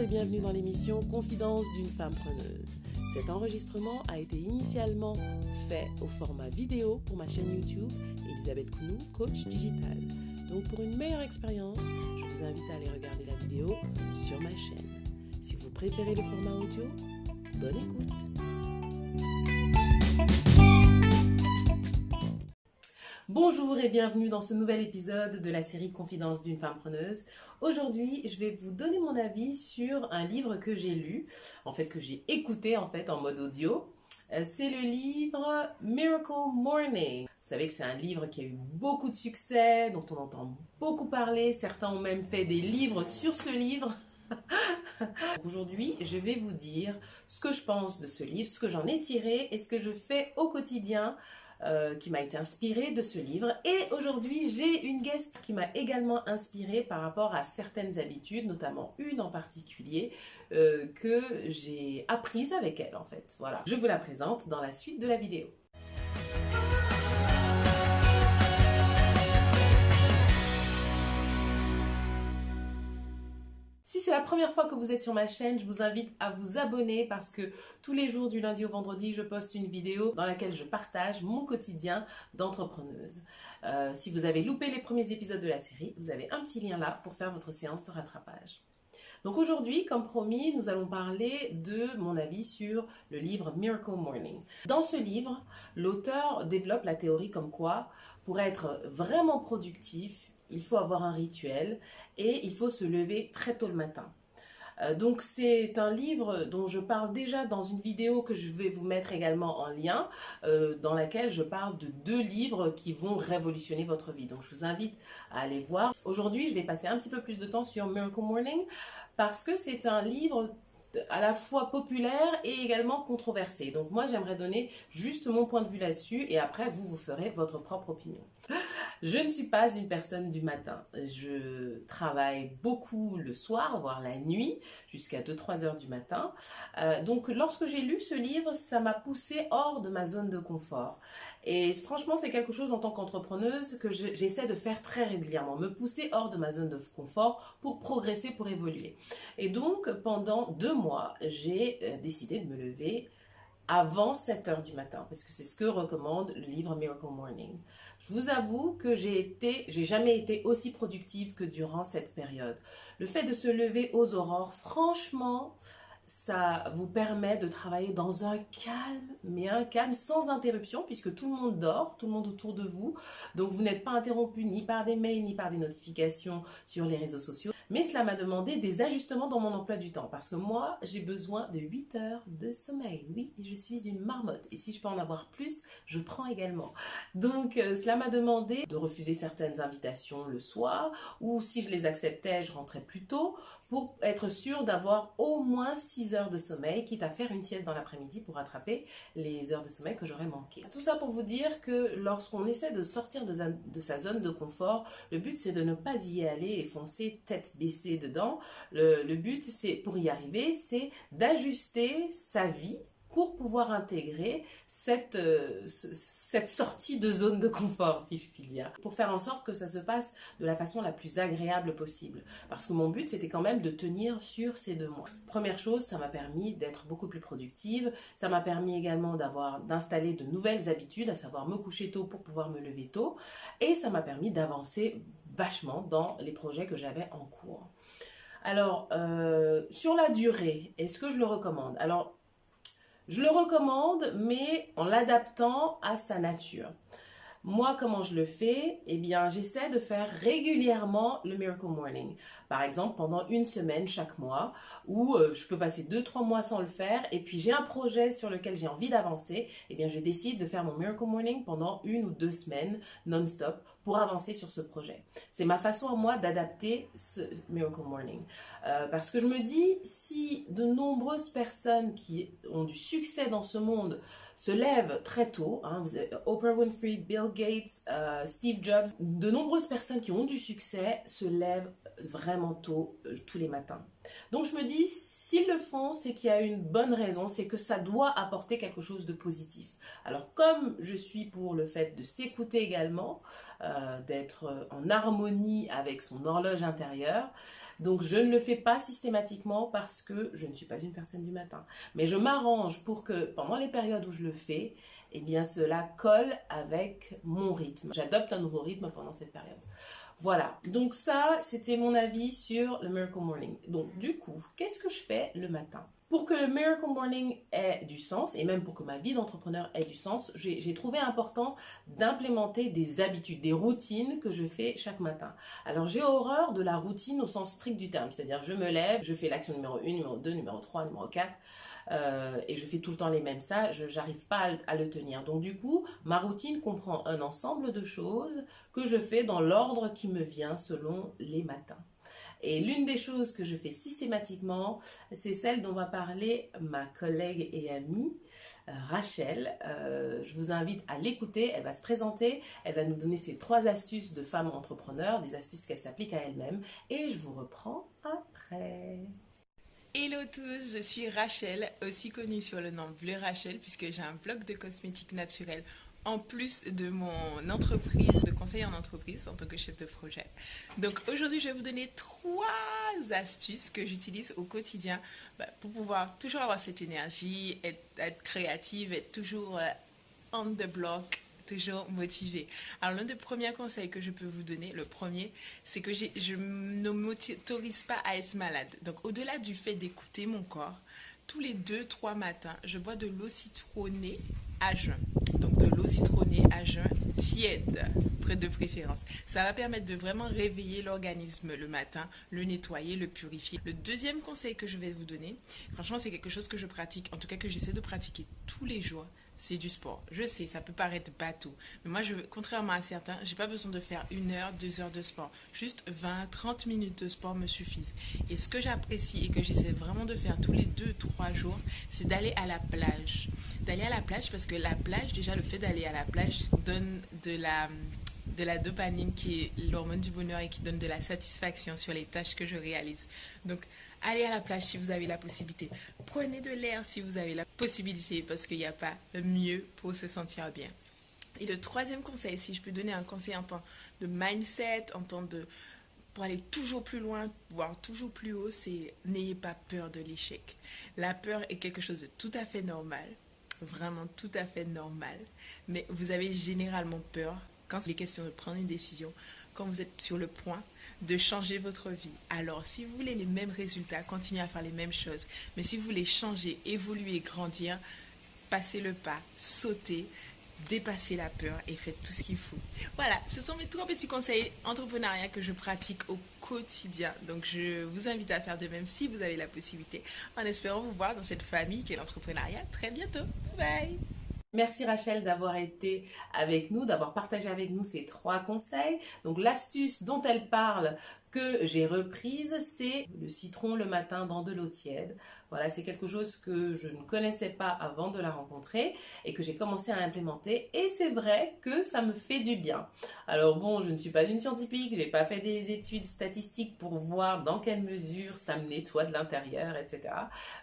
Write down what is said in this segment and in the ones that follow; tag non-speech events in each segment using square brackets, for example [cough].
et bienvenue dans l'émission Confidence d'une femme preneuse. Cet enregistrement a été initialement fait au format vidéo pour ma chaîne YouTube Elisabeth Kounou, coach digital. Donc pour une meilleure expérience, je vous invite à aller regarder la vidéo sur ma chaîne. Si vous préférez le format audio, bonne écoute. Bonjour et bienvenue dans ce nouvel épisode de la série Confidence d'une femme preneuse. Aujourd'hui, je vais vous donner mon avis sur un livre que j'ai lu, en fait que j'ai écouté en fait en mode audio. Euh, c'est le livre Miracle Morning. Vous savez que c'est un livre qui a eu beaucoup de succès, dont on entend beaucoup parler. Certains ont même fait des livres sur ce livre. [laughs] Aujourd'hui, je vais vous dire ce que je pense de ce livre, ce que j'en ai tiré et ce que je fais au quotidien euh, qui m'a été inspirée de ce livre. Et aujourd'hui, j'ai une guest qui m'a également inspirée par rapport à certaines habitudes, notamment une en particulier euh, que j'ai apprise avec elle en fait. Voilà, je vous la présente dans la suite de la vidéo. La première fois que vous êtes sur ma chaîne, je vous invite à vous abonner parce que tous les jours du lundi au vendredi, je poste une vidéo dans laquelle je partage mon quotidien d'entrepreneuse. Euh, si vous avez loupé les premiers épisodes de la série, vous avez un petit lien là pour faire votre séance de rattrapage. Donc aujourd'hui, comme promis, nous allons parler de mon avis sur le livre Miracle Morning. Dans ce livre, l'auteur développe la théorie comme quoi, pour être vraiment productif, il faut avoir un rituel et il faut se lever très tôt le matin. Euh, donc c'est un livre dont je parle déjà dans une vidéo que je vais vous mettre également en lien, euh, dans laquelle je parle de deux livres qui vont révolutionner votre vie. Donc je vous invite à aller voir. Aujourd'hui, je vais passer un petit peu plus de temps sur Miracle Morning parce que c'est un livre à la fois populaire et également controversé. Donc moi, j'aimerais donner juste mon point de vue là-dessus et après, vous, vous ferez votre propre opinion. Je ne suis pas une personne du matin. Je travaille beaucoup le soir, voire la nuit, jusqu'à 2-3 heures du matin. Euh, donc lorsque j'ai lu ce livre, ça m'a poussé hors de ma zone de confort. Et franchement, c'est quelque chose en tant qu'entrepreneuse que j'essaie de faire très régulièrement, me pousser hors de ma zone de confort pour progresser, pour évoluer. Et donc, pendant deux mois, j'ai euh, décidé de me lever avant 7 heures du matin, parce que c'est ce que recommande le livre Miracle Morning. Je vous avoue que j'ai été, j'ai jamais été aussi productive que durant cette période. Le fait de se lever aux aurores, franchement, ça vous permet de travailler dans un calme, mais un calme sans interruption, puisque tout le monde dort, tout le monde autour de vous. Donc vous n'êtes pas interrompu ni par des mails, ni par des notifications sur les réseaux sociaux. Mais cela m'a demandé des ajustements dans mon emploi du temps, parce que moi, j'ai besoin de 8 heures de sommeil. Oui, je suis une marmotte, et si je peux en avoir plus, je prends également. Donc euh, cela m'a demandé de refuser certaines invitations le soir, ou si je les acceptais, je rentrais plus tôt, pour être sûr d'avoir au moins 6 heures de sommeil, quitte à faire une sieste dans l'après-midi pour rattraper les heures de sommeil que j'aurais manquées. Tout ça pour vous dire que lorsqu'on essaie de sortir de, sa zone de confort, le but c'est de ne pas y aller et foncer tête baissée dedans. Le, le but c'est pour y arriver, c'est d'ajuster sa vie pour pouvoir intégrer cette, euh, cette sortie de zone de confort, si je puis dire, pour faire en sorte que ça se passe de la façon la plus agréable possible. Parce que mon but, c'était quand même de tenir sur ces deux mois. Première chose, ça m'a permis d'être beaucoup plus productive, ça m'a permis également d'installer de nouvelles habitudes, à savoir me coucher tôt pour pouvoir me lever tôt, et ça m'a permis d'avancer vachement dans les projets que j'avais en cours. Alors, euh, sur la durée, est-ce que je le recommande? Je le recommande, mais en l'adaptant à sa nature. Moi, comment je le fais? Eh bien, j'essaie de faire régulièrement le Miracle Morning. Par exemple, pendant une semaine chaque mois, où euh, je peux passer deux, trois mois sans le faire, et puis j'ai un projet sur lequel j'ai envie d'avancer, eh bien, je décide de faire mon Miracle Morning pendant une ou deux semaines non-stop pour avancer sur ce projet. C'est ma façon à moi d'adapter ce Miracle Morning. Euh, parce que je me dis, si de nombreuses personnes qui ont du succès dans ce monde se lèvent très tôt, hein, Oprah Winfrey, Bill Gates, euh, Steve Jobs, de nombreuses personnes qui ont du succès se lèvent vraiment tôt euh, tous les matins. Donc je me dis, s'ils le font, c'est qu'il y a une bonne raison, c'est que ça doit apporter quelque chose de positif. Alors comme je suis pour le fait de s'écouter également, euh, d'être en harmonie avec son horloge intérieure, Donc je ne le fais pas systématiquement parce que je ne suis pas une personne du matin. Mais je m'arrange pour que pendant les périodes où je le fais, eh bien cela colle avec mon rythme. J'adopte un nouveau rythme pendant cette période. Voilà, donc ça, c'était mon avis sur le Miracle Morning. Donc du coup, qu'est-ce que je fais le matin? Pour que le Miracle Morning ait du sens, et même pour que ma vie d'entrepreneur ait du sens, j'ai trouvé important d'implémenter des habitudes, des routines que je fais chaque matin. Alors j'ai horreur de la routine au sens strict du terme, c'est-à-dire je me lève, je fais l'action numéro 1, numéro 2, numéro 3, numéro 4, euh, et je fais tout le temps les mêmes ça, je n'arrive pas à, le tenir. Donc du coup, ma routine comprend un ensemble de choses que je fais dans l'ordre qui me vient selon les matins. Et l'une des choses que je fais systématiquement, c'est celle dont va parler ma collègue et amie euh, Rachel. Euh, je vous invite à l'écouter. Elle va se présenter. Elle va nous donner ses trois astuces de femme entrepreneur, des astuces qu'elle s'applique à elle-même. Et je vous reprends après. Hello tous, je suis Rachel, aussi connue sur le nom Bleu Rachel, puisque j'ai un blog de cosmétiques naturels en plus de mon entreprise, de conseil en entreprise en tant que chef de projet. Donc aujourd'hui, je vais vous donner trois astuces que j'utilise au quotidien bah, pour pouvoir toujours avoir cette énergie, être, créative, être toujours euh, on the block, toujours motivée. Alors l'un des premiers conseils que je peux vous donner, le premier, c'est que je ne m'autorise pas à être malade. Donc au-delà du fait d'écouter mon corps, tous les deux, trois matins, je bois de l'eau citronnée à jeun. Donc de l'eau citronnée à jeun tiède, près de préférence. Ça va permettre de vraiment réveiller l'organisme le matin, le nettoyer, le purifier. Le deuxième conseil que je vais vous donner, franchement c'est quelque chose que je pratique, en tout cas que j'essaie de pratiquer tous les jours, c'est du sport. Je sais, ça peut paraître bateau, mais moi, je, contrairement à certains, j'ai pas besoin de faire une heure, deux heures de sport. Juste 20, 30 minutes de sport me suffisent. Et ce que j'apprécie et que j'essaie vraiment de faire tous les deux, trois jours, c'est d'aller à la plage. D'aller à la plage parce que la plage, déjà, le fait d'aller à la plage donne de la de la dopamine qui est l'hormone du bonheur et qui donne de la satisfaction sur les tâches que je réalise. Donc, allez à la plage si vous avez la possibilité. Prenez de l'air si vous avez la possibilité parce qu'il n'y a pas mieux pour se sentir bien. Et le troisième conseil, si je peux donner un conseil en temps de mindset, en temps de pour aller toujours plus loin, voire toujours plus haut, c'est n'ayez pas peur de l'échec. La peur est quelque chose de tout à fait normal, vraiment tout à fait normal, mais vous avez généralement peur quand il est question de prendre une décision, quand vous êtes sur le point de changer votre vie. Alors, si vous voulez les mêmes résultats, continuez à faire les mêmes choses. Mais si vous voulez changer, évoluer, grandir, passez le pas, sautez, dépassez la peur et faites tout ce qu'il faut. Voilà, ce sont mes trois petits conseils entrepreneuriat que je pratique au quotidien. Donc, je vous invite à faire de même si vous avez la possibilité, en espérant vous voir dans cette famille qui est l'entrepreneuriat très bientôt. Bye bye Merci Rachel d'avoir été avec nous, d'avoir partagé avec nous ces trois conseils. Donc l'astuce dont elle parle que j'ai reprise, c'est le citron le matin dans de l'eau tiède. Voilà, c'est quelque chose que je ne connaissais pas avant de la rencontrer et que j'ai commencé à implémenter. Et c'est vrai que ça me fait du bien. Alors bon, je ne suis pas une scientifique, j'ai pas fait des études statistiques pour voir dans quelle mesure ça me nettoie de l'intérieur, etc.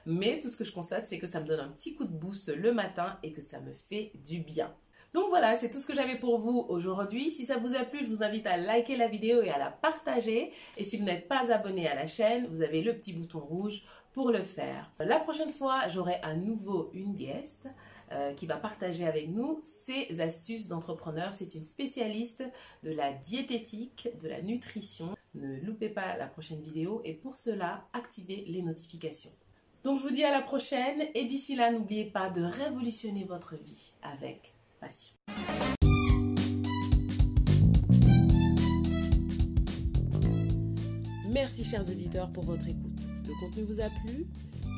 Mais tout ce que je constate, c'est que ça me donne un petit coup de boost le matin et que ça me fait du bien. Donc voilà, c'est tout ce que j'avais pour vous aujourd'hui. Si ça vous a plu, je vous invite à liker la vidéo et à la partager. Et si vous n'êtes pas abonné à la chaîne, vous avez le petit bouton rouge pour le faire. La prochaine fois, j'aurai à nouveau une guest euh, qui va partager avec nous ses astuces d'entrepreneur. C'est une spécialiste de la diététique, de la nutrition. Ne loupez pas la prochaine vidéo et pour cela, activez les notifications. Donc je vous dis à la prochaine et d'ici là, n'oubliez pas de révolutionner votre vie avec Merci chers auditeurs pour votre écoute. Le contenu vous a plu?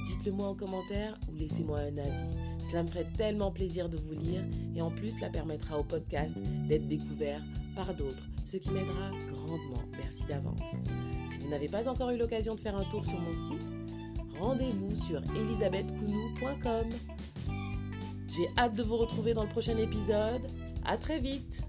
Dites-le moi en commentaire ou laissez-moi un avis. Cela me ferait tellement plaisir de vous lire et en plus cela permettra au podcast d'être découvert par d'autres, ce qui m'aidera grandement. Merci d'avance. Si vous n'avez pas encore eu l'occasion de faire un tour sur mon site, rendez-vous sur elisabethcounou.com. J'ai hâte de vous retrouver dans le prochain épisode. À très vite